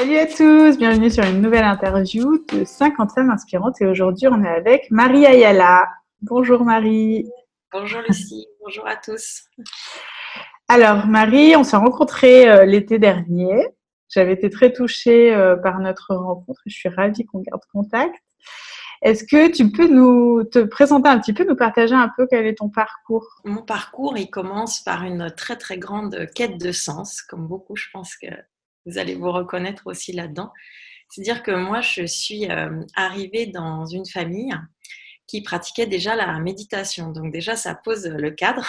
Salut à tous, bienvenue sur une nouvelle interview de 50 femmes inspirantes et aujourd'hui on est avec Marie Ayala. Bonjour Marie. Bonjour Lucie, bonjour à tous. Alors Marie, on s'est rencontrés euh, l'été dernier. J'avais été très touchée euh, par notre rencontre et je suis ravie qu'on garde contact. Est-ce que tu peux nous te présenter un petit peu, nous partager un peu quel est ton parcours? Mon parcours, il commence par une très très grande quête de sens, comme beaucoup, je pense que vous allez vous reconnaître aussi là-dedans. C'est-à-dire que moi, je suis euh, arrivée dans une famille qui pratiquait déjà la méditation. Donc déjà, ça pose le cadre.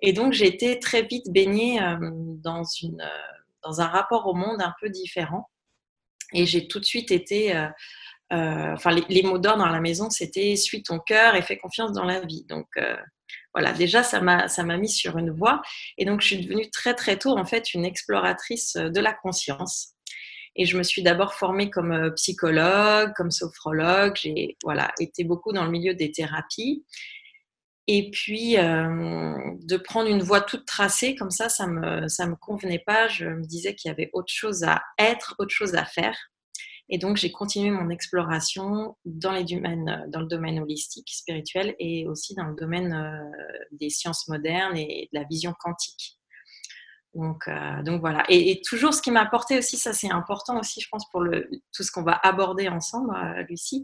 Et donc, j'ai été très vite baignée euh, euh, dans un rapport au monde un peu différent. Et j'ai tout de suite été enfin, les, mots d'ordre dans la maison, c'était suis ton cœur et fais confiance dans la vie. Donc, voilà, déjà, ça m'a, ça m'a mis sur une voie. Et donc, je suis devenue très, très tôt, en fait, une exploratrice de la conscience. Et je me suis d'abord formée comme euh, psychologue, comme sophrologue. J'ai voilà, été beaucoup dans le milieu des thérapies. Et puis, de prendre une voie toute tracée, comme ça, ça ne me, ça me convenait pas. Je me disais qu'il y avait autre chose à être, autre chose à faire. Et donc, j'ai continué mon exploration dans, les domaines, dans le domaine holistique, spirituel et aussi dans le domaine euh, des sciences modernes et de la vision quantique. Donc, euh, donc voilà. Et, toujours, ce qui m'a apporté aussi, ça c'est important aussi, je pense, pour le, tout ce qu'on va aborder ensemble, euh, Lucie,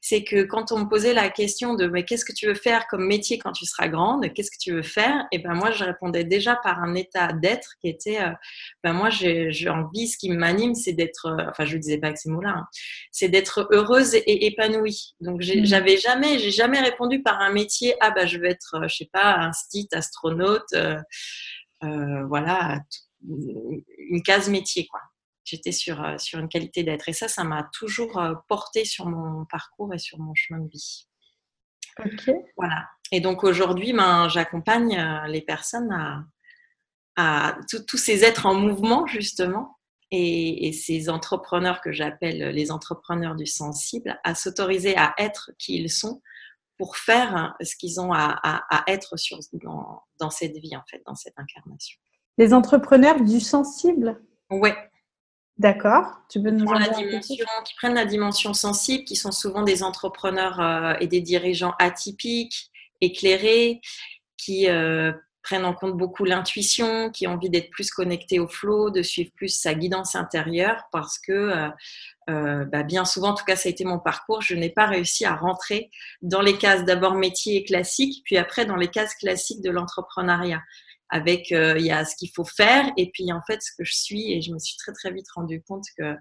c'est que quand on me posait la question de mais qu'est-ce que tu veux faire comme métier quand tu seras grande, qu'est-ce que tu veux faire, et ben moi je répondais déjà par un état d'être qui était, euh, ben moi j'ai envie, ce qui m'anime, c'est d'être, enfin je ne disais pas avec ces mots-là, hein, c'est d'être heureuse et, épanouie. Donc mmh. j'avais jamais, j'ai jamais répondu par un métier, ah ben je veux être, je sais pas, un astronaute. Euh, voilà, une case métier, quoi. J'étais sur, euh, sur une qualité d'être. Et ça, ça m'a toujours euh, porté sur mon parcours et sur mon chemin de vie. Ok. Voilà. Et donc aujourd'hui, ben, j'accompagne les personnes à, à tous ces êtres en mouvement, justement, et, ces entrepreneurs que j'appelle les entrepreneurs du sensible, à s'autoriser à être qui ils sont pour faire ce qu'ils ont à, être sur, dans, cette vie, en fait, dans cette incarnation. Les entrepreneurs du sensible Ouais. D'accord. Tu veux nous la dimension, Qui prennent la dimension sensible, qui sont souvent des entrepreneurs euh, et des dirigeants atypiques, éclairés, qui euh, prennent en compte beaucoup l'intuition, qui ont envie d'être plus connectés au flow, de suivre plus sa guidance intérieure, parce que euh, euh, bah, bien souvent, en tout cas ça a été mon parcours, je n'ai pas réussi à rentrer dans les cases d'abord métier et classique, puis après dans les cases classiques de l'entrepreneuriat. Avec euh, il y a ce qu'il faut faire et puis en fait ce que je suis et je me suis très très vite rendu compte que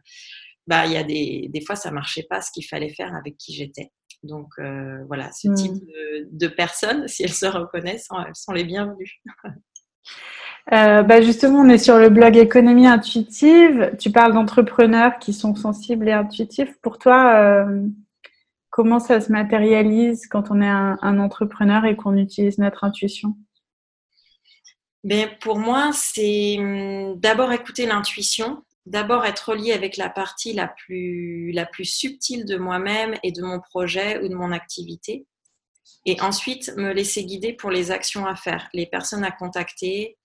bah il y a des, des fois ça marchait pas ce qu'il fallait faire avec qui j'étais. Donc euh, voilà, ce type mmh. de, de, personnes, si elles se reconnaissent, elles sont les bienvenues. Euh, bah justement, on est sur le blog Économie intuitive. Tu parles d'entrepreneurs qui sont sensibles et intuitifs. Pour toi, euh, comment ça se matérialise quand on est un, entrepreneur et qu'on utilise notre intuition? Ben, Pour moi, c'est hum, d'abord écouter l'intuition, d'abord être relié avec la partie la plus, la plus subtile de moi-même et de mon projet ou de mon activité. Et ensuite, me laisser guider pour les actions à faire, les personnes à contacter,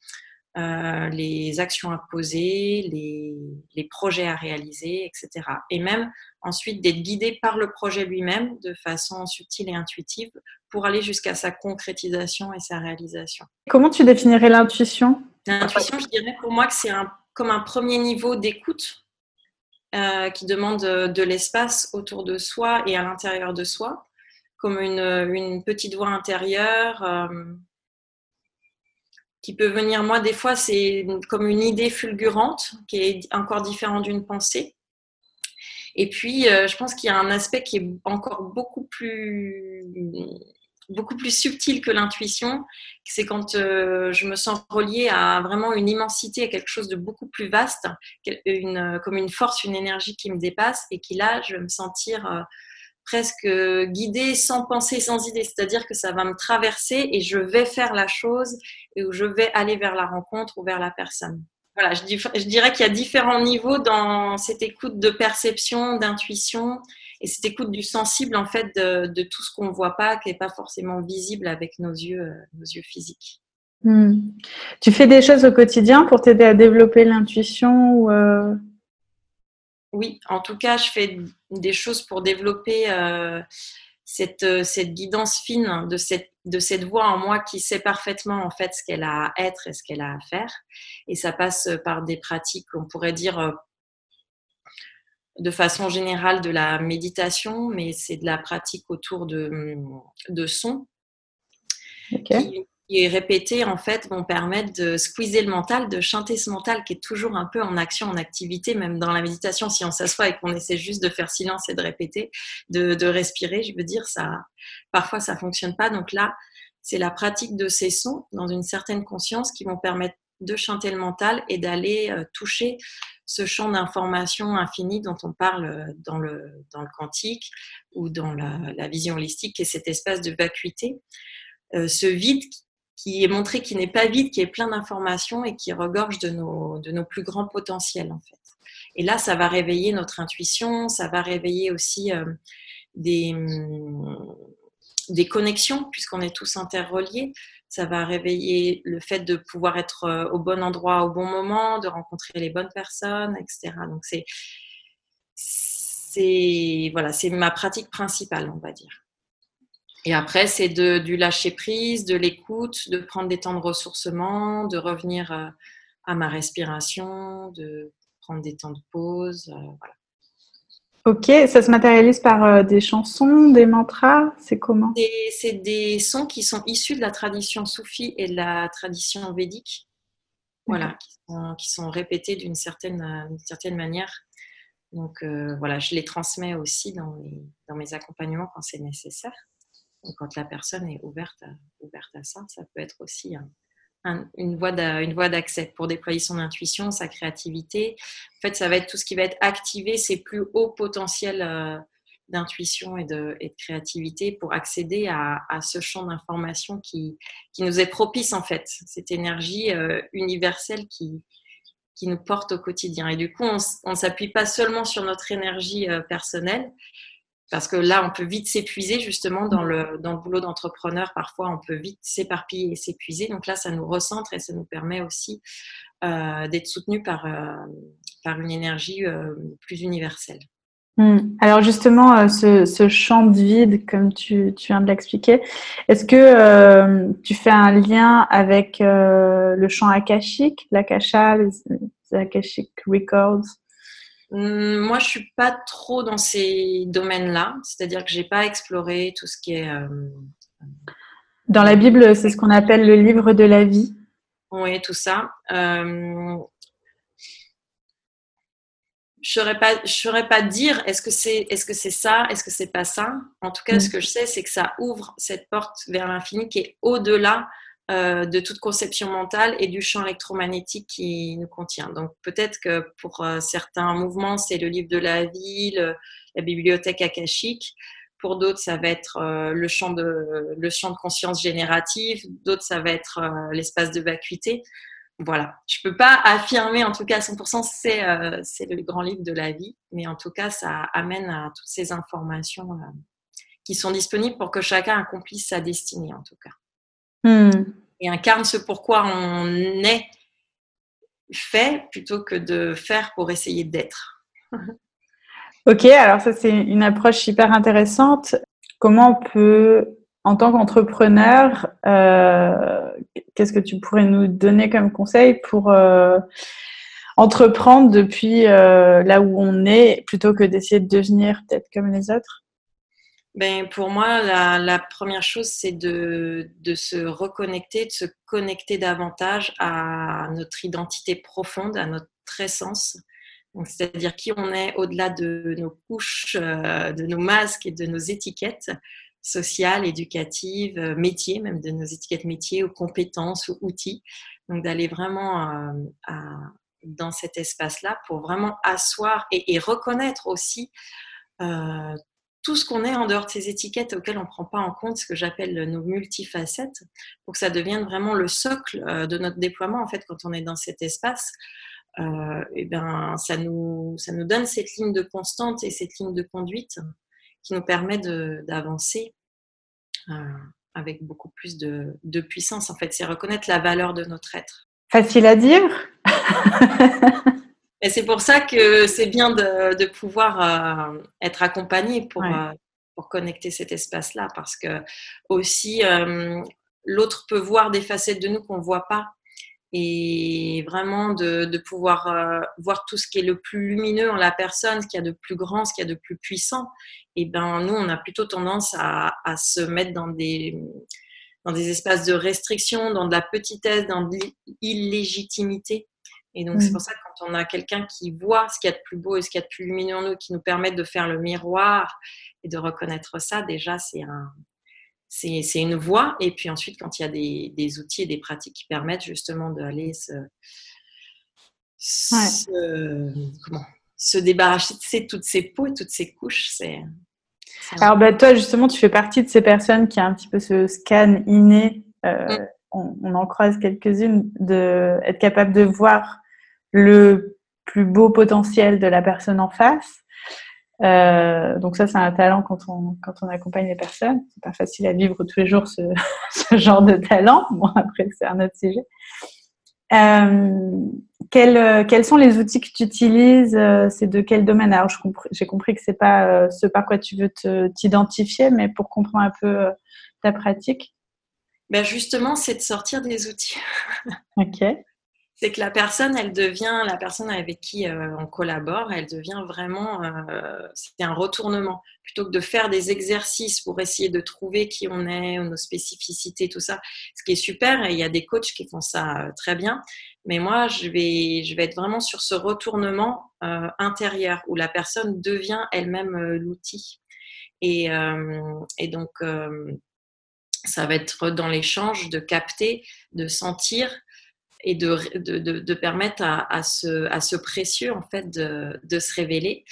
euh, les actions à poser, les, projets à réaliser, etc. Et même ensuite d'être guidé par le projet lui-même de façon subtile et intuitive pour aller jusqu'à sa concrétisation et sa réalisation. Comment tu définirais l'intuition? L'intuition, je dirais pour moi que c'est un, comme un premier niveau d'écoute euh, qui demande de l'espace autour de soi et à l'intérieur de soi, comme une, petite voix intérieure. Euh, qui peut venir, moi, des fois, c'est comme une idée fulgurante qui est encore différente d'une pensée. Et puis, euh, je pense qu'il y a un aspect qui est encore beaucoup plus, beaucoup plus subtil que l'intuition. C'est quand euh, je me sens reliée à vraiment une immensité, à quelque chose de beaucoup plus vaste, une, comme une force, une énergie qui me dépasse et qui, là, je vais me sentir euh, presque guidée sans penser, sans idée. C'est-à-dire que ça va me traverser et je vais faire la chose et où je vais aller vers la rencontre ou vers la personne. Voilà, je, dirais qu'il y a différents niveaux dans cette écoute de perception, d'intuition et cette écoute du sensible en fait de, tout ce qu'on ne voit pas, qui n'est pas forcément visible avec nos yeux, euh, nos yeux physiques. Hmm. Tu fais des choses au quotidien pour t'aider à développer l'intuition ou euh, oui, en tout cas, je fais des choses pour développer cette, cette, guidance fine de cette, de cette voix en moi qui sait parfaitement en fait ce qu'elle a à être et ce qu'elle a à faire. Et ça passe par des pratiques, on pourrait dire de façon générale de la méditation, mais c'est de la pratique autour de, de sons qui, qui, répétés en fait vont permettre de squeezer le mental, de chanter ce mental qui est toujours un peu en action, en activité, même dans la méditation. Si on s'assoit et qu'on essaie juste de faire silence et de répéter, de, de respirer, je veux dire, ça, parfois ça fonctionne pas. Donc là, c'est la pratique de ces sons dans une certaine conscience qui vont permettre de chanter le mental et d'aller euh, toucher ce champ d'information infini dont on parle euh, dans le, dans le quantique ou dans la, vision holistique, qui est cet espace de vacuité, euh, ce vide qui est montré qui n'est pas vide, qui est plein d'informations et qui regorge de nos, de nos plus grands potentiels en fait. Et là, ça va réveiller notre intuition, ça va réveiller aussi des, hum, des connexions, puisqu'on est tous interreliés ça va réveiller le fait de pouvoir être euh, au bon endroit au bon moment, de rencontrer les bonnes personnes, etc. Donc c'est voilà, c'est ma pratique principale, on va dire. Et après, c'est du lâcher prise, de l'écoute, de prendre des temps de ressourcement, de revenir euh, à ma respiration, de prendre des temps de pause. Euh, voilà. Ok, ça se matérialise par euh, des chansons, des mantras, c'est comment? C'est des sons qui sont issus de la tradition soufie et de la tradition védique, voilà, qui sont, répétés d'une certaine, certaine manière. Donc euh, voilà, je les transmets aussi dans, dans mes accompagnements quand c'est nécessaire. Donc, quand la personne est ouverte à, ouverte à ça, ça peut être aussi un, une voie d'accès pour déployer son intuition, sa créativité. En fait, ça va être tout ce qui va être activé, ses plus hauts potentiels euh, d'intuition et de, créativité pour accéder à, ce champ d'information qui, qui, nous est propice, en fait, cette énergie euh, universelle qui, qui nous porte au quotidien. Et du coup, on ne s'appuie pas seulement sur notre énergie euh, personnelle, parce que là, on peut vite s'épuiser justement dans le, dans le boulot d'entrepreneur. Parfois, on peut vite s'éparpiller et s'épuiser. Donc là, ça nous recentre et ça nous permet aussi euh, d'être soutenu par, euh, par une énergie euh, plus universelle. Hmm. Alors justement, ce, ce, champ de vide, comme tu, tu viens de l'expliquer, est-ce que tu fais un lien avec le champ akashique, l'akasha, les, les akashic records? Moi, je suis pas trop dans ces domaines-là, c'est-à-dire que j'ai pas exploré tout ce qui est. Euh, dans la Bible, c'est ce qu'on appelle le livre de la vie. Oui, tout ça. Euh, je ne saurais pas, je saurais pas dire est-ce que c'est est -ce c'est ça, est-ce que c'est pas ça? En tout cas, ce mm. que je sais, c'est que ça ouvre cette porte vers l'infini qui est au-delà euh, de toute conception mentale et du champ électromagnétique qui nous contient. Donc peut-être que pour euh, certains mouvements, c'est le livre de la vie, la bibliothèque akashique. Pour d'autres, ça va être euh, le, champ de, le champ de conscience générative. D'autres, ça va être l'espace de vacuité. Voilà, je ne peux pas affirmer en tout cas à 100% c'est c'est le grand livre de la vie, mais en tout cas, ça amène à toutes ces informations qui sont disponibles pour que chacun accomplisse sa destinée en tout cas. Hmm. Et incarne ce pourquoi on est fait plutôt que de faire pour essayer d'être. ok, alors ça c'est une approche hyper intéressante. Comment on peut, en tant qu'entrepreneur, euh, qu'est-ce que tu pourrais nous donner comme conseil pour euh, entreprendre depuis euh, là où on est plutôt que d'essayer de devenir peut-être comme les autres? Ben, pour moi, la, première chose, c'est de, de, se reconnecter, de se connecter davantage à notre identité profonde, à notre essence. C'est-à-dire qui on est au-delà de nos couches, euh, de nos masques et de nos étiquettes sociales, éducatives, euh, métiers, même de nos étiquettes métiers ou compétences ou outils. Donc d'aller vraiment euh, à, dans cet espace-là pour vraiment asseoir et, et reconnaître aussi euh, tout ce qu'on est en dehors de ces étiquettes auxquelles on ne prend pas en compte ce que j'appelle nos multifacettes, pour que ça devienne vraiment le socle euh, de notre déploiement, en fait, quand on est dans cet espace, euh, et ben, ça, nous, ça nous donne cette ligne de constante et cette ligne de conduite qui nous permet d'avancer euh, avec beaucoup plus de, de puissance. En fait, c'est reconnaître la valeur de notre être. Facile à dire Et c'est pour ça que c'est bien de, pouvoir être accompagné pour, pour connecter cet espace-là, parce que aussi l'autre peut voir des facettes de nous qu'on ne voit pas et vraiment de, pouvoir euh, voir tout ce qui est le plus lumineux en la personne, ce qu'il y a de plus grand, ce qu'il y a de plus puissant. Et ben nous, on a plutôt tendance à, se mettre dans des dans des espaces de restriction, dans de la petitesse, dans de l'illégitimité. Et donc, c'est pour ça que quand on a quelqu'un qui voit ce qu'il y a de plus beau et ce qu'il y a de plus lumineux en nous, qui nous permet de faire le miroir et de reconnaître ça, déjà, c'est un, c'est une voie. Et puis ensuite, quand il y a des, outils et des pratiques qui permettent justement d'aller se, se, débarrasser de toutes ces peaux et toutes ces couches, c'est. Alors, bah, toi, justement, tu fais partie de ces personnes qui a un petit peu ce scan inné. Euh, mm. on, en croise quelques-unes, d'être capable de voir le plus beau potentiel de la personne en face euh, donc ça, c'est un talent quand on, quand on accompagne les personnes. C'est pas facile à vivre tous les jours ce, ce genre de talent. Bon, après, c'est un autre sujet. Euh, quels, quels, sont les outils que tu utilises euh, C'est de quel domaine? Alors, j'ai compris que c'est pas euh, ce par quoi tu veux t'identifier, mais pour comprendre un peu ta pratique. Ben justement, c'est de sortir des outils. ok c'est que la personne, elle devient, la personne avec qui euh, on collabore, elle devient vraiment, euh, c'est un retournement. Plutôt que de faire des exercices pour essayer de trouver qui on est, nos spécificités, tout ça, ce qui est super, et il y a des coachs qui font ça euh, très bien, mais moi, je vais, je vais être vraiment sur ce retournement intérieur où la personne devient elle-même l'outil. Et, donc, ça va être dans l'échange de capter, de sentir, et de, de, de, permettre à, à, ce, à, ce, précieux en fait de, de, se révéler.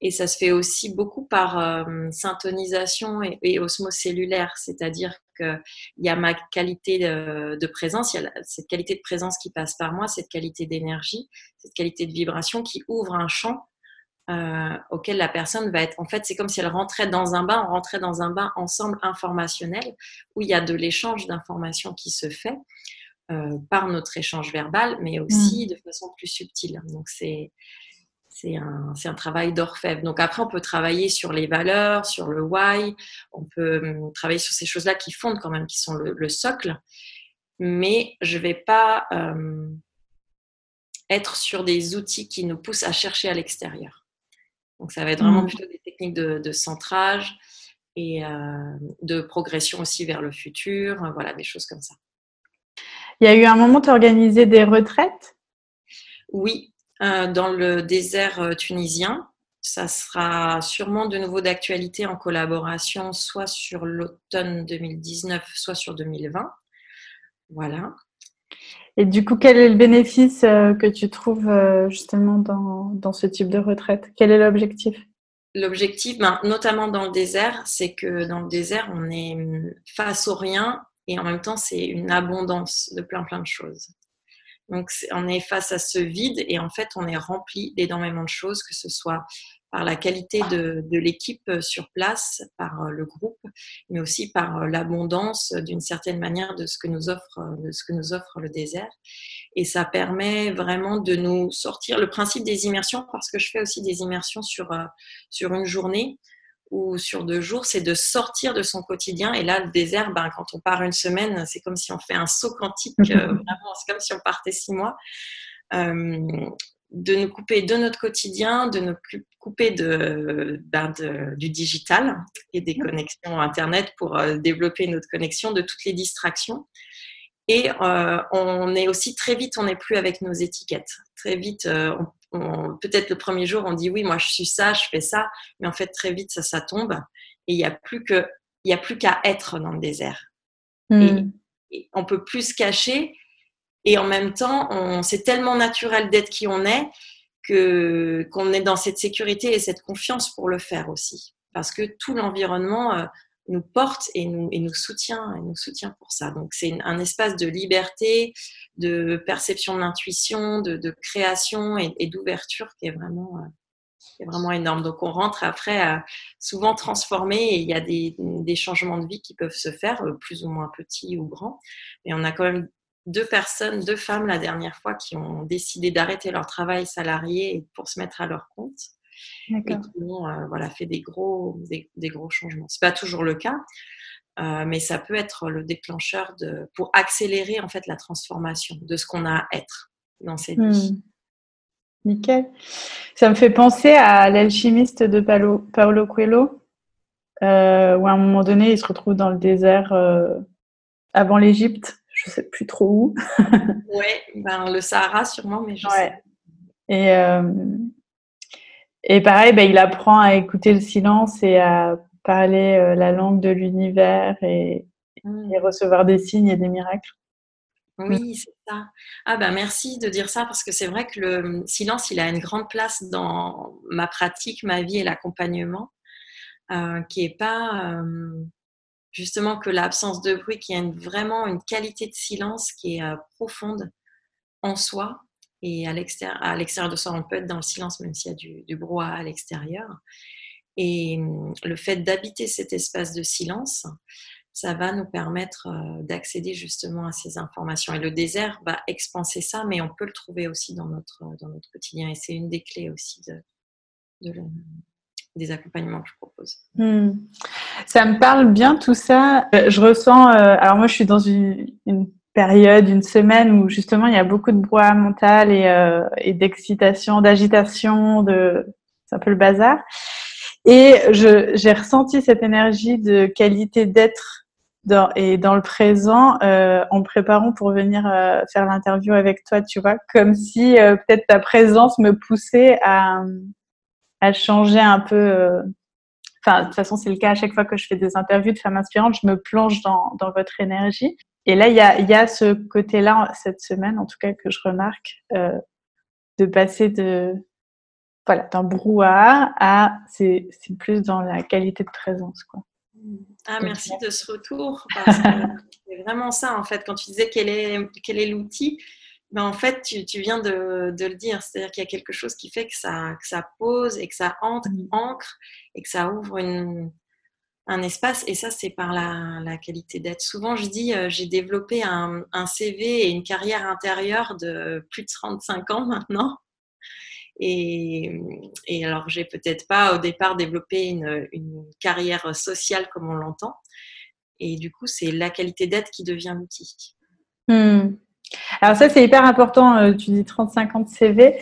Et ça se fait aussi beaucoup par euh, syntonisation et, et, osmose cellulaire, c'est-à-dire qu'il y a ma qualité de, présence, il y a cette qualité de présence qui passe par moi, cette qualité d'énergie, cette qualité de vibration qui ouvre un champ euh, auquel la personne va être. En fait, c'est comme si elle rentrait dans un bain, on rentrait dans un bain ensemble informationnel où il y a de l'échange d'informations qui se fait. Euh, par notre échange verbal, mais aussi mm. de façon plus subtile. Donc, c'est c'est un, un, travail d'orfèvre. Donc après, on peut travailler sur les valeurs, sur le why, on peut hum, travailler sur ces choses-là qui fondent quand même, qui sont le, socle, mais je ne vais pas euh, être sur des outils qui nous poussent à chercher à l'extérieur. Donc ça va être vraiment mm. plutôt des techniques de, centrage et euh, de progression aussi vers le futur, voilà, des choses comme ça. Il y a eu un moment, tu organisé des retraites? Oui, euh, dans le désert euh, tunisien. Ça sera sûrement de nouveau d'actualité en collaboration, soit sur l'automne 2019, soit sur 2020. Voilà. Et du coup, quel est le bénéfice euh, que tu trouves justement dans, dans ce type de retraite? Quel est l'objectif? L'objectif, ben, notamment dans le désert, c'est que dans le désert, on est hum, face au rien et en même temps, c'est une abondance de plein plein de choses. Donc, on est face à ce vide et en fait, on est rempli d'énormément de choses, que ce soit par la qualité de, l'équipe sur place, par euh, le groupe, mais aussi par euh, l'abondance d'une certaine manière de ce que nous offre, de ce que nous offre le désert. Et ça permet vraiment de nous sortir le principe des immersions, parce que je fais aussi des immersions sur, euh, sur une journée ou sur deux jours, c'est de sortir de son quotidien. Et là, le désert, ben, quand on part une semaine, c'est comme si on fait un saut quantique, euh, vraiment, c'est comme si on partait six mois. Euh, de nous couper de notre quotidien, de nous couper de, ben du digital et des connexions Internet pour euh, développer notre connexion, de toutes les distractions. Et on est aussi très vite, on n'est plus avec nos étiquettes. Très vite, on, peut-être le premier jour, on dit oui, moi je suis ça, je fais ça, mais en fait très vite ça, ça tombe et il n'y a plus que, il a plus qu'à être dans le désert. Hmm. Et, on peut plus se cacher et en même temps, c'est tellement naturel d'être qui on est que qu'on est dans cette sécurité et cette confiance pour le faire aussi, parce que tout l'environnement euh, nous porte et nous, soutient et nous soutient pour ça. Donc c'est un espace de liberté, de perception de l'intuition, de, création et, d'ouverture qui est vraiment euh, qui est vraiment énorme. Donc on rentre après à souvent transformer et il y a des, des changements de vie qui peuvent se faire, euh, plus ou moins petits ou grands, mais on a quand même deux personnes, deux femmes la dernière fois qui ont décidé d'arrêter leur travail salarié pour se mettre à leur compte et qui ont euh, voilà, fait des gros, des, gros changements. Ce n'est pas toujours le cas, euh, mais ça peut être le déclencheur de, pour accélérer en fait la transformation de ce qu'on a à être dans cette vie. Hmm. Nickel. Ça me fait penser à l'alchimiste de Paolo, Paolo Coelho, euh, où à un moment donné, il se retrouve dans le désert avant l'Égypte je sais plus trop où. ouais, ben, le Sahara sûrement, mais je sais. Et, euh, et pareil, ben, il apprend à écouter le silence et à parler euh, la langue de l'univers et, hmm. et, recevoir des signes et des miracles. Oui, c'est ça. Ah ben merci de dire ça parce que c'est vrai que le silence, il a une grande place dans ma pratique, ma vie et l'accompagnement, euh, qui est pas justement que l'absence de bruit, qui a vraiment une qualité de silence qui est euh, profonde en soi et à l'extérieur de soi. On peut être dans le silence même s'il y a du, du brouhaha à l'extérieur. Et hum, le fait d'habiter cet espace de silence, ça va nous permettre euh, d'accéder justement à ces informations. Et le désert va expanser ça, mais on peut le trouver aussi dans notre, dans notre quotidien. Et c'est une des clés aussi de, de, des accompagnements que je propose. Hmm. Ça me parle bien tout ça. Euh, je ressens, euh, alors moi je suis dans une, période, une semaine où justement il y a beaucoup de brouhaha mental et, euh, et d'excitation, d'agitation, de c'est un peu le bazar. Et j'ai ressenti cette énergie de qualité d'être dans, et dans le présent euh, en préparant pour venir faire l'interview avec toi, tu vois, comme si peut-être ta présence me poussait à à changer un peu. Euh, enfin, de toute façon, c'est le cas à chaque fois que je fais des interviews de femmes inspirantes, je me plonge dans, dans votre énergie. Et là, il y a, y a, ce côté-là, cette semaine, en tout cas, que je remarque, euh, de passer de voilà, d'un brouhaha à c'est plus dans la qualité de présence. Quoi. Ah, merci de ce retour. Parce que c'est vraiment ça, en fait, quand tu disais quel est, quel est l'outil. Ben, en fait, tu, viens de, le dire. C'est-à-dire qu'il y a quelque chose qui fait que ça, ça pose et que ça entre, mmh. ancre et que ça ouvre un espace. Et ça, c'est par la, qualité d'être. Souvent, je dis, euh, j'ai développé un, CV et une carrière intérieure de plus de 35 ans maintenant. Et, et alors, j'ai peut-être pas au départ développé une, carrière sociale comme on l'entend. Et du coup, c'est la qualité d'être qui devient l'outil. Mmh. Alors ça, c'est hyper important. Euh, tu dis 30-50 CV.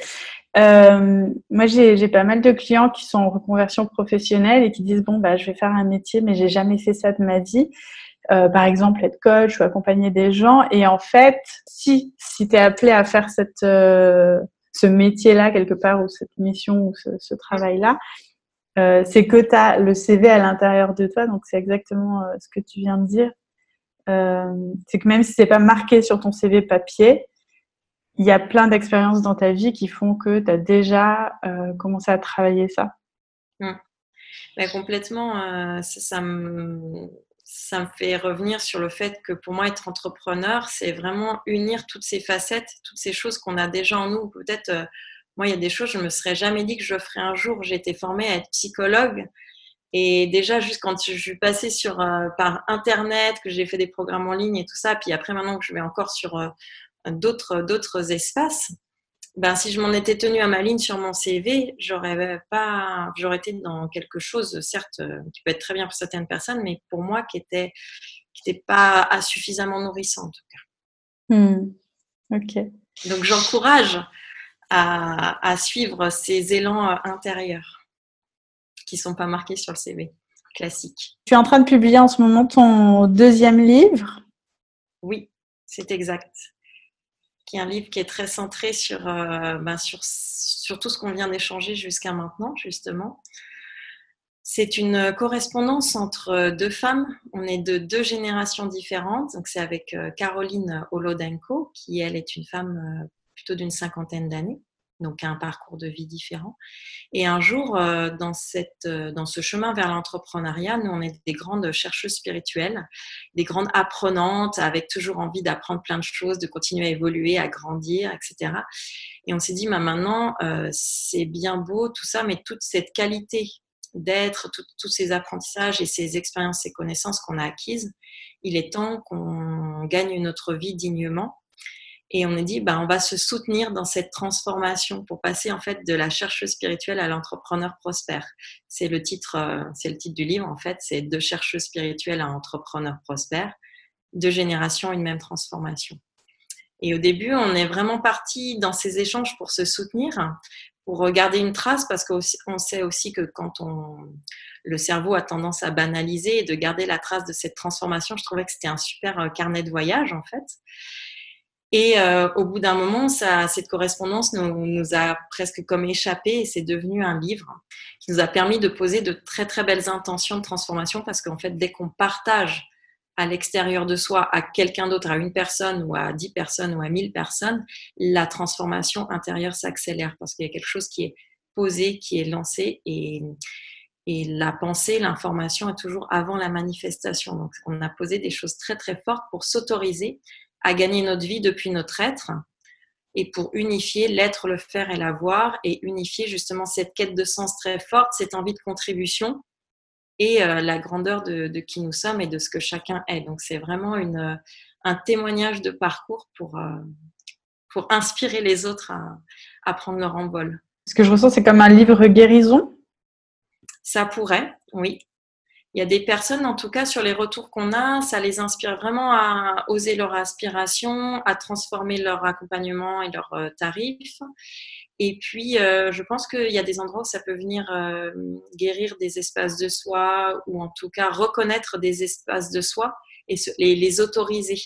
Euh, moi, j'ai pas mal de clients qui sont en reconversion professionnelle et qui disent bon, bah, je vais faire un métier, mais j'ai jamais fait ça de ma vie. Euh, par exemple, être coach ou accompagner des gens. Et en fait, si si tu es appelé à faire cette ce métier-là quelque part ou cette mission ou ce, ce travail-là, c'est que tu as le CV à l'intérieur de toi. Donc, c'est exactement ce que tu viens de dire. Euh, c'est que même si c'est pas marqué sur ton CV papier, il y a plein d'expériences dans ta vie qui font que tu as déjà euh, commencé à travailler ça. Mmh. complètement, euh, ça, me, ça me fait revenir sur le fait que pour moi, être entrepreneur, c'est vraiment unir toutes ces facettes, toutes ces choses qu'on a déjà en nous. Peut-être, moi, il y a des choses, je me serais jamais dit que je ferais un jour. J'ai été formée à être psychologue. Et déjà, juste quand je suis passée sur, euh, par Internet, que j'ai fait des programmes en ligne et tout ça, puis après maintenant que je vais encore sur euh, d'autres, d'autres espaces, ben, si je m'en étais tenue à ma ligne sur mon CV, j'aurais pas, j'aurais été dans quelque chose, certes, euh, qui peut être très bien pour certaines personnes, mais pour moi, qui était, qui n'était pas suffisamment nourrissant en tout cas. Hmm. Ok. Donc j'encourage à, à suivre ces élans intérieurs qui sont pas marqués sur le CV classique. Tu es en train de publier en ce moment ton deuxième livre? Oui, c'est exact. Qui est un livre qui est très centré sur, euh, ben, sur, tout ce qu'on vient d'échanger jusqu'à maintenant, justement. C'est une correspondance entre deux femmes. On est de deux générations différentes. C'est avec euh, Caroline Holodenko, qui, elle, est une femme euh, plutôt d'une cinquantaine d'années donc un parcours de vie différent. Et un jour, euh, dans, cette, euh, dans ce chemin vers l'entrepreneuriat, nous, on est des grandes chercheuses spirituelles, des grandes apprenantes, avec toujours envie d'apprendre plein de choses, de continuer à évoluer, à grandir, etc. Et on s'est dit, bah, maintenant, euh, c'est bien beau tout ça, mais toute cette qualité d'être, tous ces apprentissages et ces expériences, ces connaissances qu'on a acquises, il est temps qu'on gagne notre vie dignement Et on a dit, bah, on va se soutenir dans cette transformation pour passer en fait de la chercheuse spirituelle à l'entrepreneur prospère. C'est le titre, euh, c'est le titre du livre en fait. C'est de chercheuse spirituelle à entrepreneur prospère, deux générations, une même transformation. Et au début, on est vraiment parti dans ces échanges pour se soutenir, pour garder une trace, parce qu'on sait aussi que quand on, le cerveau a tendance à banaliser et de garder la trace de cette transformation, je trouvais que c'était un super euh, carnet de voyage en fait. Et euh, au bout d'un moment, cette correspondance nous, a presque comme échappé et c'est devenu un livre qui nous a permis de poser de très très belles intentions de transformation parce qu'en fait, dès qu'on partage à l'extérieur de soi à quelqu'un d'autre, à une personne ou à dix personnes ou à mille personnes, la transformation intérieure s'accélère parce qu'il y a quelque chose qui est posé, qui est lancé et la pensée, l'information est toujours avant la manifestation. Donc, on a posé des choses très très fortes pour s'autoriser à gagner notre vie depuis notre être et pour unifier l'être, le faire et l'avoir et unifier justement cette quête de sens très forte, cette envie de contribution et euh, la grandeur de, qui nous sommes et de ce que chacun est. Donc c'est vraiment une, un témoignage de parcours pour, euh, pour inspirer les autres à, à prendre leur envol. Ce que je ressens, c'est comme un livre guérison? Ça pourrait, oui il y a des personnes, en tout cas, sur les retours qu'on a, ça les inspire vraiment à oser leur aspiration, à transformer leur accompagnement et leurs euh, tarifs. Et puis, euh, je pense qu'il y a des endroits où ça peut venir euh, guérir des espaces de soi ou en tout cas reconnaître des espaces de soi et les, autoriser,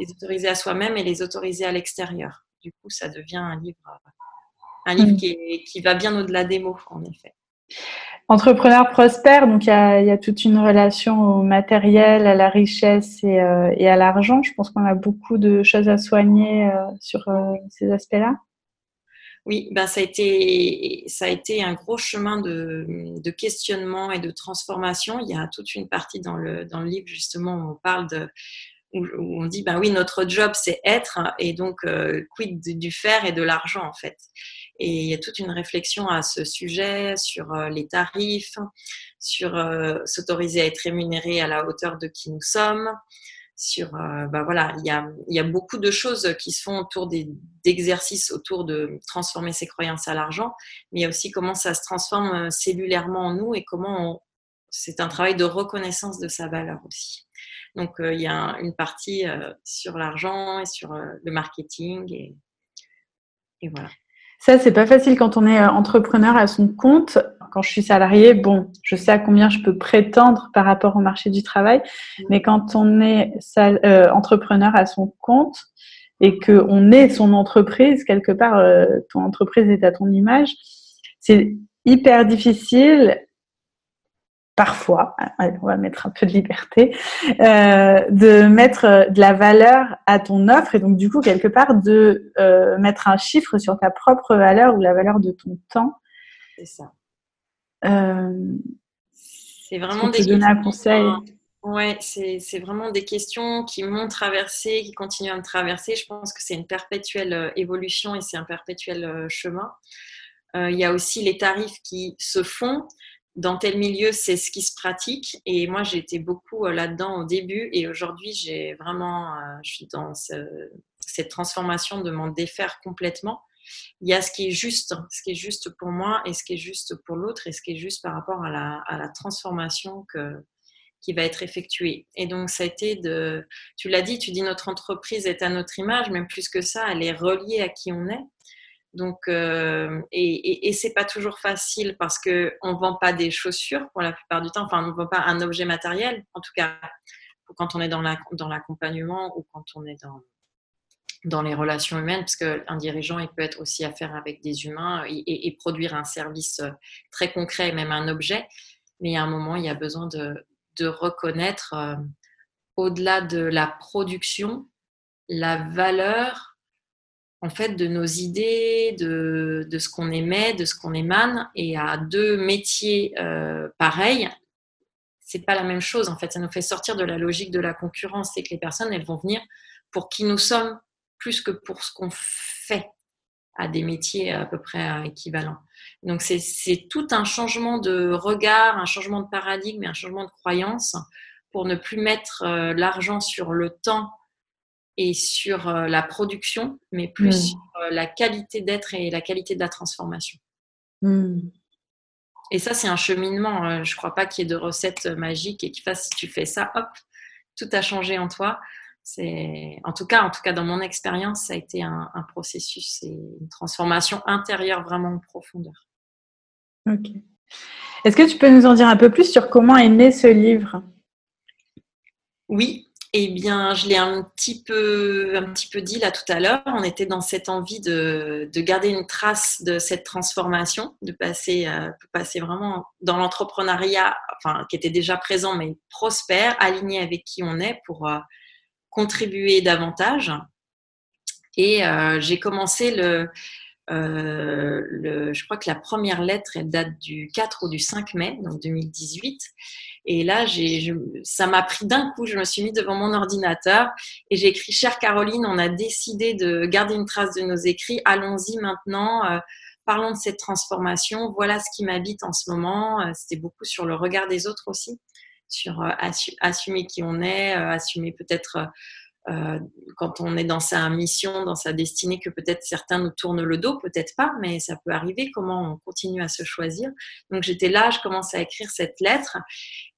les autoriser à soi-même et les autoriser à l'extérieur. Du coup, ça devient un livre, un livre mmh. qui, qui va bien au-delà des mots, en effet. Entrepreneur prospère, donc il y a, toute une relation au matériel, à la richesse et, euh, à l'argent. Je pense qu'on a beaucoup de choses à soigner euh, sur euh, ces aspects-là. Oui, ben ça, a été, ça a été un gros chemin de, questionnement et de transformation. Il y a toute une partie dans le, dans le livre justement où on parle de, où, on dit ben oui notre job c'est être et donc quid du faire et de l'argent en fait et il y a toute une réflexion à ce sujet sur euh, les tarifs, sur euh, s'autoriser à être rémunéré à la hauteur de qui nous sommes, sur, ben voilà, il y, a, il y a beaucoup de choses qui se font autour d'exercices autour de transformer ses croyances à l'argent, mais il y a aussi comment ça se transforme cellulairement en nous et comment c'est un travail de reconnaissance de sa valeur aussi. Donc il y a une partie sur l'argent et sur le marketing et, et voilà. Ça, c'est pas facile quand on est euh, entrepreneur à son compte. Quand je suis salarié, bon, je sais à combien je peux prétendre par rapport au marché du travail. Mais quand on est euh, entrepreneur à son compte et qu'on est son entreprise, quelque part, euh, ton entreprise est à ton image, c'est hyper difficile parfois, on va mettre un peu de liberté, euh, de mettre euh, de la valeur à ton offre et donc du coup quelque part de euh, mettre un chiffre sur ta propre valeur ou la valeur de ton temps. C'est ça. c'est vraiment des questions. Un conseil? Ouais, c'est vraiment des questions qui m'ont traversé, qui continuent à me traverser. Je pense que c'est une perpétuelle évolution et c'est un perpétuel chemin. il y a aussi les tarifs qui se font dans tel milieu, c'est ce qui se pratique. Et moi, j'ai été beaucoup euh, là-dedans au début. Et aujourd'hui, j'ai vraiment, euh, je suis dans cette transformation de m'en défaire complètement. Il y a ce qui est juste, ce qui est juste pour moi et ce qui est juste pour l'autre et ce qui est juste par rapport à la, transformation qui va être effectuée. Et donc, ça a été de, tu l'as dit, tu dis notre entreprise est à notre image, même plus que ça, elle est reliée à qui on est. Donc, euh, et, c'est pas toujours facile parce que on vend pas des chaussures pour la plupart du temps. Enfin, on vend pas un objet matériel. En tout cas, quand on est dans l'accompagnement ou quand on est dans dans les relations humaines, parce qu'un dirigeant, il peut être aussi à faire avec des humains et, produire un service très concret, même un objet. Mais à un moment, il y a besoin de, de reconnaître, euh, au-delà de la production, la valeur en fait de nos idées, de, ce qu'on émet, de ce qu'on émane, et à deux métiers euh, pareils, c'est pas la même chose. En fait, ça nous fait sortir de la logique de la concurrence, c'est que les personnes elles vont venir pour qui nous sommes plus que pour ce qu'on fait à des métiers à peu près euh, équivalents. Donc c'est tout un changement de regard, un changement de paradigme et un changement de croyance pour ne plus mettre euh, l'argent sur le temps et sur la production, mais plus hmm. sur la qualité d'être et la qualité de la transformation. Hmm. Et ça, c'est un cheminement. Je ne crois pas qu'il y ait de recettes magiques et qu'il fasse si tu fais ça, hop, tout a changé en toi. C'est, en tout cas, en tout cas dans mon expérience, ça a été un, processus et une transformation intérieure vraiment en profondeur. Ok. Est-ce que tu peux nous en dire un peu plus sur comment est né ce livre? Oui, eh bien, je l'ai un petit peu, un petit peu dit là tout à l'heure. On était dans cette envie de, garder une trace de cette transformation, de passer, euh, passer vraiment dans l'entrepreneuriat, enfin, qui était déjà présent mais prospère, aligné avec qui on est pour euh, contribuer davantage. Et euh, j'ai commencé le, le, je crois que la première lettre, elle date du 4 ou du 5 mai, donc 2018. Et là, ça m'a pris d'un coup. Je me suis mis devant mon ordinateur et j'ai écrit Chère Caroline, on a décidé de garder une trace de nos écrits. Allons-y maintenant. Euh, parlons de cette transformation. Voilà ce qui m'habite en ce moment. Euh, c'était beaucoup sur le regard des autres aussi, sur euh, assumer qui on est, assumer peut-être euh, quand on est dans sa mission, dans sa destinée, que peut-être certains nous tournent le dos, peut-être pas, mais ça peut arriver. Comment on continue à se choisir Donc j'étais là, je commence à écrire cette lettre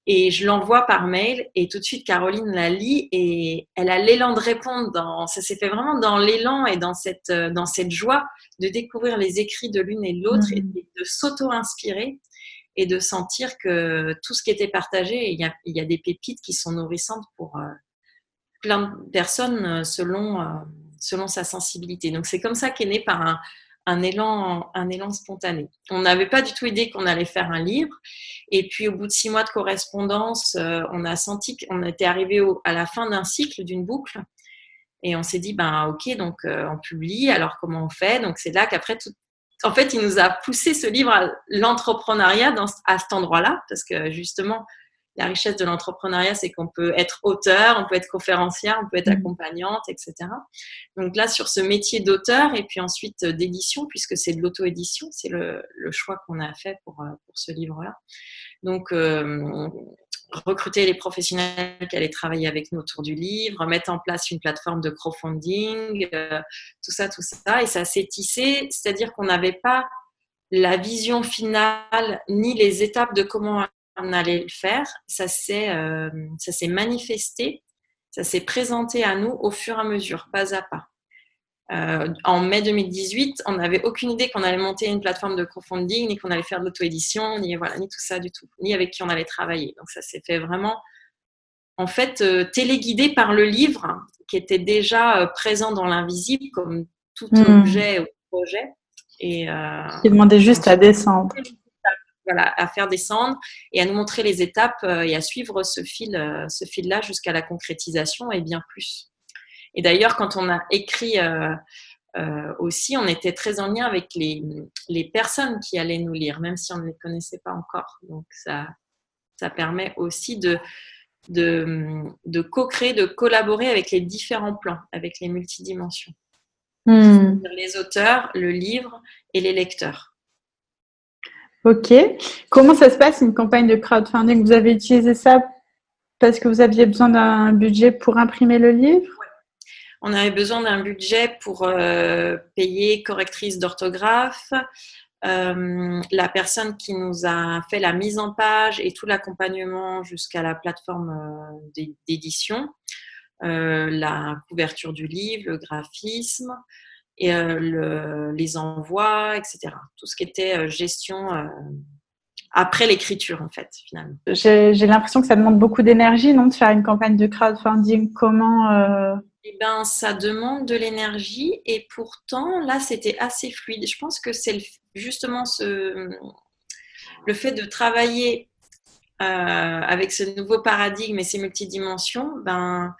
et je l'envoie par mail et tout de suite Caroline la lit et elle a l'élan de répondre. Dans, ça s'est fait vraiment dans l'élan et dans cette, euh, dans cette joie de découvrir les écrits de l'une et de l'autre et mmh. de s'auto-inspirer et de sentir que tout ce qui était partagé, il y a, il y a des pépites qui sont nourrissantes pour, euh, plein de personnes euh, selon, euh, selon sa sensibilité. Donc c'est comme ça qu'est né par un, un, élan, un élan spontané. On n'avait pas du tout idée qu'on allait faire un livre. Et puis au bout de six mois de correspondance, euh, on a senti qu'on était arrivé à la fin d'un cycle, d'une boucle. Et on s'est dit, ben ok, donc on publie, alors comment on fait? Donc c'est là qu'après en fait, il nous a poussé ce livre à l'entrepreneuriat à cet endroit-là, parce que justement, la richesse de l'entrepreneuriat, c'est qu'on peut être auteur, on peut être conférencière, on peut être mmh. accompagnante, etc. Donc là, sur ce métier d'auteur et puis ensuite euh, d'édition, puisque c'est de l'auto-édition, c'est le, choix qu'on a fait pour, euh, pour ce livre-là. Donc, euh, recruter les professionnels qui allaient travailler avec nous autour du livre, mettre en place une plateforme de crowdfunding, tout ça, tout ça. Et ça s'est tissé, c'est-à-dire qu'on n'avait pas la vision finale ni les étapes de comment on allait le faire, ça s'est euh, ça s'est manifesté, ça s'est présenté à nous au fur et à mesure, pas à pas. Euh, en mai 2018, on n'avait aucune idée qu'on allait monter une plateforme de crowdfunding, ni qu'on allait faire de l'auto-édition, ni voilà, ni tout ça du tout, ni avec qui on allait travailler. Donc ça s'est fait vraiment, en fait, euh, téléguidé par le livre qui était déjà présent dans l'invisible, comme tout hmm. objet ou projet. Et, qui demandait juste à descendre à faire descendre et à nous montrer les étapes euh, et à suivre ce fil, euh, ce fil-là jusqu'à la concrétisation et bien plus. Et d'ailleurs, quand on a écrit euh, aussi, on était très en lien avec les, les, personnes qui allaient nous lire, même si on ne les connaissait pas encore. Donc ça, ça permet aussi de, de, de co-créer, de collaborer avec les différents plans, avec les multidimensions. Hmm. Les auteurs, le livre et les lecteurs. Ok. Comment ça se passe une campagne de crowdfunding? Vous avez utilisé ça parce que vous aviez besoin d'un budget pour imprimer le livre? On avait besoin d'un budget pour euh, payer correctrice d'orthographe, euh, la personne qui nous a fait la mise en page et tout l'accompagnement jusqu'à la plateforme euh, d'édition, la couverture du livre, le graphisme, et euh, les envois, etc. Tout ce qui était euh, gestion euh, après l'écriture, en fait, finalement. J'ai l'impression que ça demande beaucoup d'énergie, non, de faire une campagne de crowdfunding. Comment Eh bien, ça demande de l'énergie et pourtant, là, c'était assez fluide. Je pense que c'est justement ce, le fait de travailler avec ce nouveau paradigme et ces multidimensions, ben,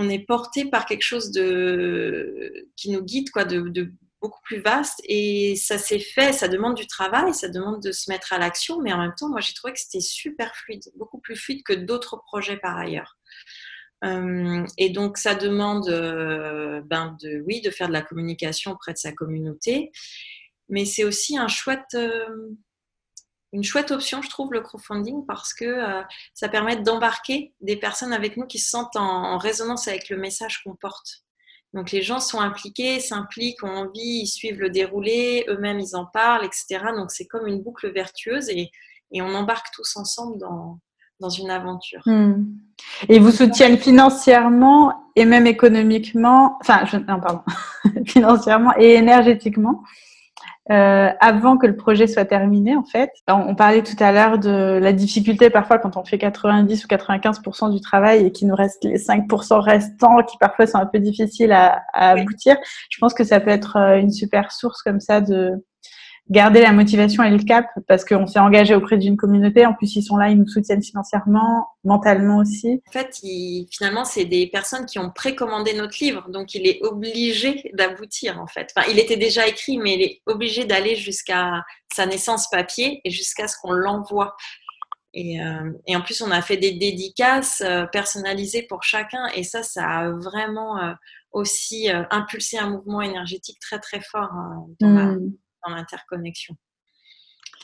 on est porté par quelque chose de, qui nous guide, quoi, de, beaucoup plus vaste. Et ça s'est fait, ça demande du travail, ça demande de se mettre à l'action, mais en même temps, moi, j'ai trouvé que c'était super fluide, beaucoup plus fluide que d'autres projets par ailleurs. Euh, et donc, ça demande, euh, ben, de, oui, de faire de la communication auprès de sa communauté, mais c'est aussi un chouette, euh, une chouette option, je trouve, le crowdfunding, parce que euh, ça permet d'embarquer des personnes avec nous qui se sentent en, résonance avec le message qu'on porte. Donc les gens sont impliqués, s'impliquent, ont envie, ils suivent le déroulé, eux-mêmes ils en parlent, etc. Donc c'est comme une boucle vertueuse et, on embarque tous ensemble dans, une aventure. Hmm. Et vous soutiennent financièrement et même économiquement, enfin, non, pardon, financièrement et énergétiquement? Euh, avant que le projet soit terminé, en fait. On, parlait tout à l'heure de la difficulté parfois quand on fait 90 ou 95% du travail et qu'il nous reste les 5% restants qui parfois sont un peu difficiles à, à aboutir. Je pense que ça peut être euh, une super source comme ça de garder la motivation et le cap parce qu'on s'est engagé auprès d'une communauté. En plus, ils sont là, ils nous soutiennent financièrement, mentalement aussi. En fait, finalement, c'est des personnes qui ont précommandé notre livre, donc il est obligé d'aboutir en fait. Enfin, il était déjà écrit, mais il est obligé d'aller jusqu'à sa naissance papier et jusqu'à ce qu'on l'envoie. Et, euh, et, en plus, on a fait des dédicaces euh, personnalisées pour chacun, et ça, ça a vraiment euh, aussi impulsé un mouvement énergétique très très fort dans la hmm dans l'interconnexion.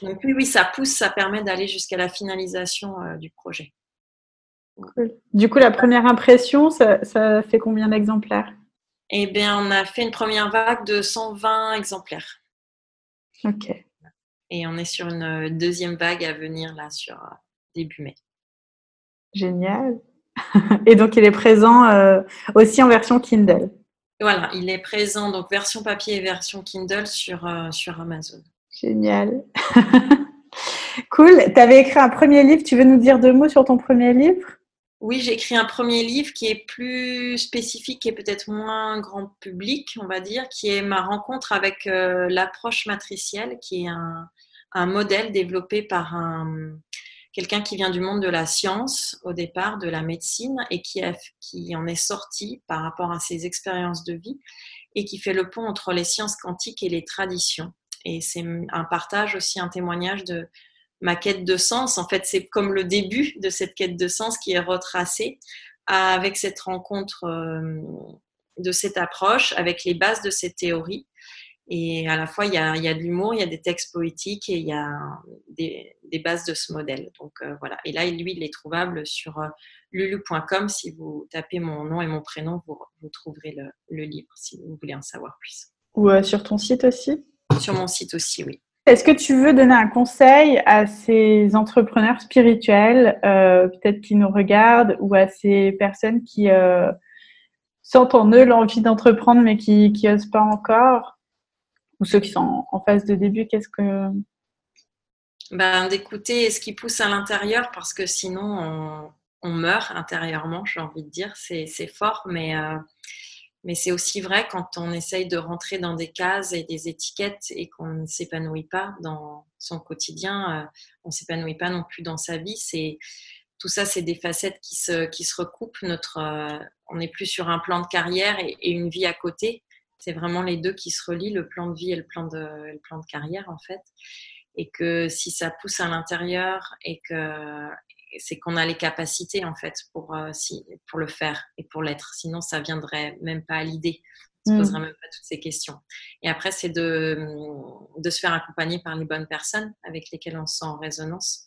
Donc oui, oui, ça pousse, ça permet d'aller jusqu'à la finalisation euh, du projet. Du coup, la première impression, ça, fait combien d'exemplaires? Eh bien, on a fait une première vague de 120 exemplaires. Ok. Et on est sur une deuxième vague à venir là sur euh, début mai. Génial. Et donc, il est présent euh, aussi en version Kindle? Voilà, il est présent, donc version papier et version Kindle sur, euh, sur Amazon. Génial. cool. Tu avais écrit un premier livre. Tu veux nous dire deux mots sur ton premier livre? Oui, j'ai écrit un premier livre qui est plus spécifique et peut-être moins grand public, on va dire, qui est ma rencontre avec euh, l'approche matricielle, qui est un, un modèle développé par un, quelqu'un qui vient du monde de la science au départ, de la médecine, et qui, en est sorti par rapport à ses expériences de vie et qui fait le pont entre les sciences quantiques et les traditions. Et c'est un partage aussi, un témoignage de ma quête de sens. En fait, c'est comme le début de cette quête de sens qui est retracée avec cette rencontre euh, de cette approche, avec les bases de cette théorie et à la fois, il y a, il y a de l'humour, il y a des textes poétiques et il y a des, des bases de ce modèle. Donc euh, voilà. Et là, lui, il est trouvable sur euh, lulu.com. Si vous tapez mon nom et mon prénom, vous, vous trouverez le, le, livre si vous voulez en savoir plus. Ou euh, sur ton site aussi? Sur mon site aussi, oui. Est-ce que tu veux donner un conseil à ces entrepreneurs spirituels, peut-être qui nous regardent, ou à ces personnes qui sentent en eux l'envie d'entreprendre mais qui n'osent pas encore? Ou ceux qui sont en phase de début, qu'est-ce que... Ben, d'écouter ce qui pousse à l'intérieur parce que sinon on, meurt intérieurement, j'ai envie de dire. C'est fort, mais, euh, mais c'est aussi vrai quand on essaye de rentrer dans des cases et des étiquettes et qu'on ne s'épanouit pas dans son quotidien, euh, on ne s'épanouit pas non plus dans sa vie. C'est tout ça, c'est des facettes qui se, qui se recoupent. Notre, euh, on n'est plus sur un plan de carrière et, une vie à côté c'est vraiment les deux qui se relient, le plan de vie et le plan de, le plan de carrière en fait. Et que si ça pousse à l'intérieur et que c'est qu'on a les capacités en fait pour, euh, si, pour le faire et pour l'être. Sinon, ça viendrait même pas à l'idée. On se mm. poserait même pas toutes ces questions. Et après, c'est de, de se faire accompagner par les bonnes personnes avec lesquelles on se sent en résonance.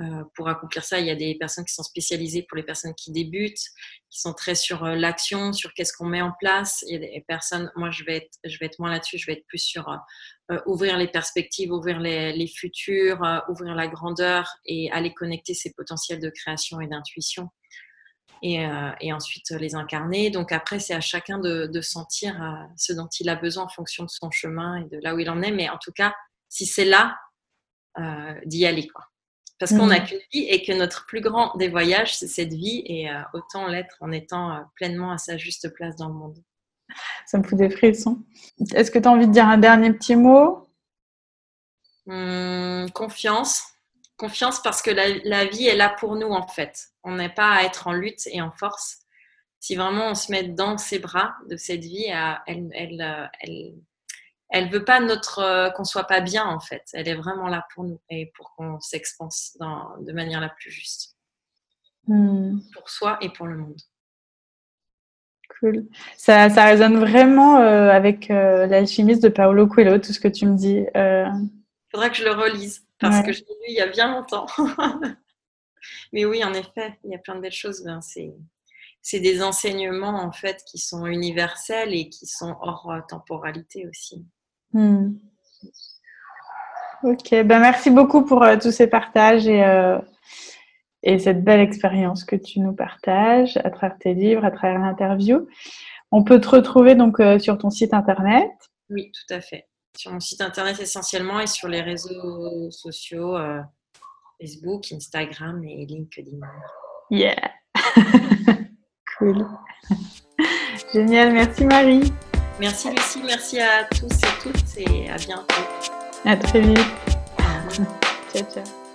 Euh, pour accomplir ça, il y a des personnes qui sont spécialisées pour les personnes qui débutent, qui sont très sur euh, l'action, sur qu'est-ce qu'on met en place. Il y a des personnes, moi je vais être, je vais être moins là-dessus, je vais être plus sur euh, ouvrir les perspectives, ouvrir les, futurs, ouvrir la grandeur et aller connecter ses potentiels de création et d'intuition. Et, et, ensuite les incarner. Donc après, c'est à chacun de, de sentir ce dont il a besoin en fonction de son chemin et de là où il en est. Mais en tout cas, si c'est là, d'y aller. Quoi. Parce qu'on n'a mm. qu'une vie et que notre plus grand des voyages, c'est cette vie et euh, autant l'être en étant euh, pleinement à sa juste place dans le monde. Ça me fout des frissons. Est-ce que tu as envie de dire un dernier petit mot? Hum, Confiance. Confiance parce que la, vie est là pour nous en fait. On n'est pas à être en lutte et en force. Si vraiment on se met dans ses bras de cette vie, elle, elle, euh, elle, elle veut pas notre euh, qu'on soit pas bien en fait. Elle est vraiment là pour nous et pour qu'on s'expanse de manière la plus juste hmm. pour soi et pour le monde. Cool. Ça, ça résonne vraiment euh, avec euh, l'alchimiste de Paolo Coelho, tout ce que tu me dis. Il faudra que je le relise. parce que je l'ai lu il y a bien longtemps. Mais oui, en effet, il y a plein de belles choses. Ben, c'est des enseignements en fait qui sont universels et qui sont hors euh, temporalité aussi. Hmm. Ok, ben merci beaucoup pour euh, tous ces partages et, euh, et cette belle expérience que tu nous partages à travers tes livres, à travers l'interview. On peut te retrouver donc sur ton site internet. Oui, tout à fait. Sur mon site internet essentiellement et sur les réseaux sociaux, Facebook, Instagram et LinkedIn. Yeah! cool. Génial, merci Marie. Merci Lucie, merci à tous et toutes et à bientôt. À très vite. ciao, ciao.